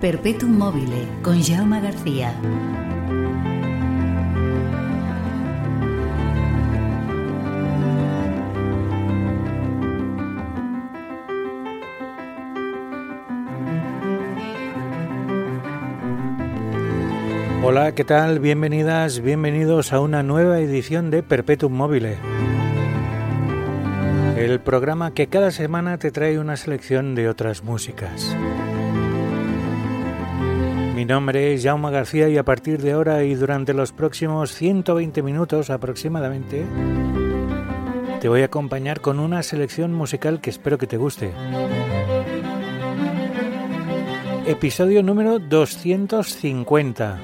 Perpetuum mobile con Jaume García. Hola, ¿qué tal? Bienvenidas, bienvenidos a una nueva edición de Perpetuum mobile. El programa que cada semana te trae una selección de otras músicas. Mi nombre es Jaume García y a partir de ahora y durante los próximos 120 minutos aproximadamente te voy a acompañar con una selección musical que espero que te guste. Episodio número 250.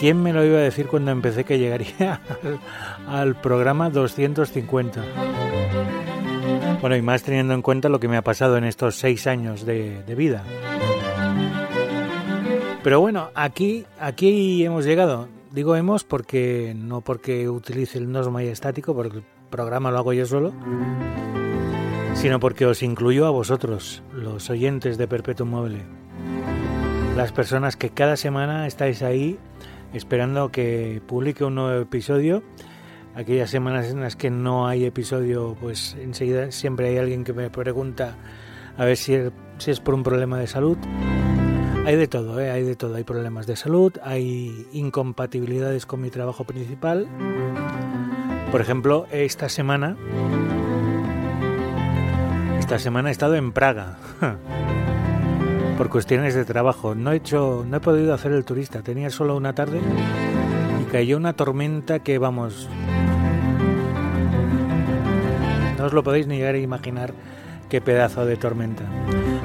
¿Quién me lo iba a decir cuando empecé que llegaría al, programa 250? Bueno, y más teniendo en cuenta lo que me ha pasado en estos seis años de vida. Pero bueno, aquí, aquí hemos llegado. Digo hemos porque no porque utilice el nos estático, porque el programa lo hago yo solo, sino porque os incluyo a vosotros, los oyentes de Perpetuum Mobile. Las personas que cada semana estáis ahí esperando que publique un nuevo episodio. Aquellas semanas en las que no hay episodio, pues enseguida siempre hay alguien que me pregunta a ver si es por un problema de salud. Hay de todo, ¿eh? hay de todo. Hay problemas de salud, hay incompatibilidades con mi trabajo principal. Por ejemplo, esta semana, esta semana he estado en Praga por cuestiones de trabajo. No he hecho, no he podido hacer el turista. Tenía solo una tarde y cayó una tormenta que vamos, no os lo podéis ni llegar a imaginar qué pedazo de tormenta.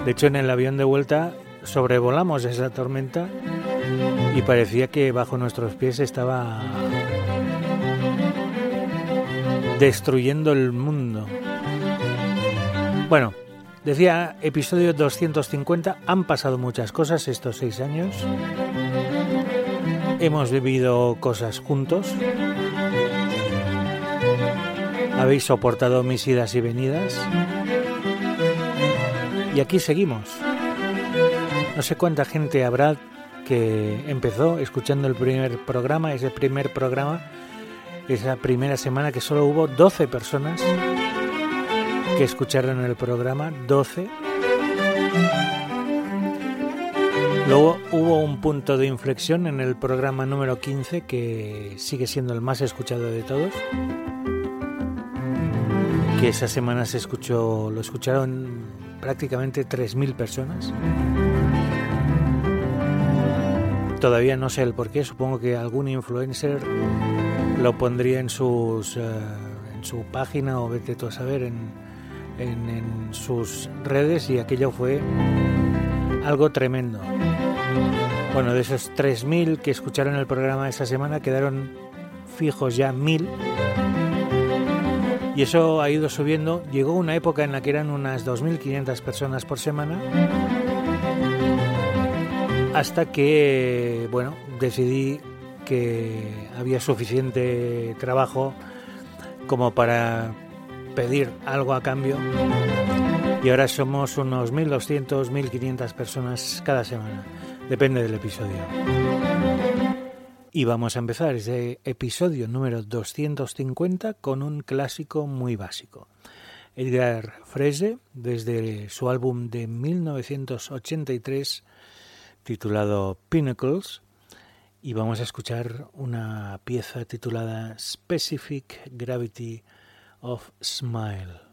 De hecho, en el avión de vuelta sobrevolamos esa tormenta y parecía que bajo nuestros pies estaba destruyendo el mundo. Bueno, decía episodio 250, han pasado muchas cosas estos seis años. Hemos vivido cosas juntos. Habéis soportado mis idas y venidas. Y aquí seguimos. No sé cuánta gente habrá que empezó escuchando el primer programa, ese primer programa, esa primera semana que solo hubo 12 personas que escucharon el programa, 12. Luego hubo un punto de inflexión en el programa número 15 que sigue siendo el más escuchado de todos. Que esa semana se escuchó, lo escucharon prácticamente 3.000 personas. Todavía no sé el por qué, supongo que algún influencer lo pondría en, sus, eh, en su página o vete tú a saber en, en, sus redes y aquello fue algo tremendo. Bueno, de esos 3.000 que escucharon el programa esa semana quedaron fijos ya 1.000 y eso ha ido subiendo. Llegó una época en la que eran unas 2.500 personas por semana hasta que, bueno, decidí que había suficiente trabajo como para pedir algo a cambio y ahora somos unos 1.200, 1.500 personas cada semana, depende del episodio. Y vamos a empezar ese episodio número 250 con un clásico muy básico. Edgar Frese, desde su álbum de 1983 titulado Pinnacles, y vamos a escuchar una pieza titulada Specific Gravity of Smile.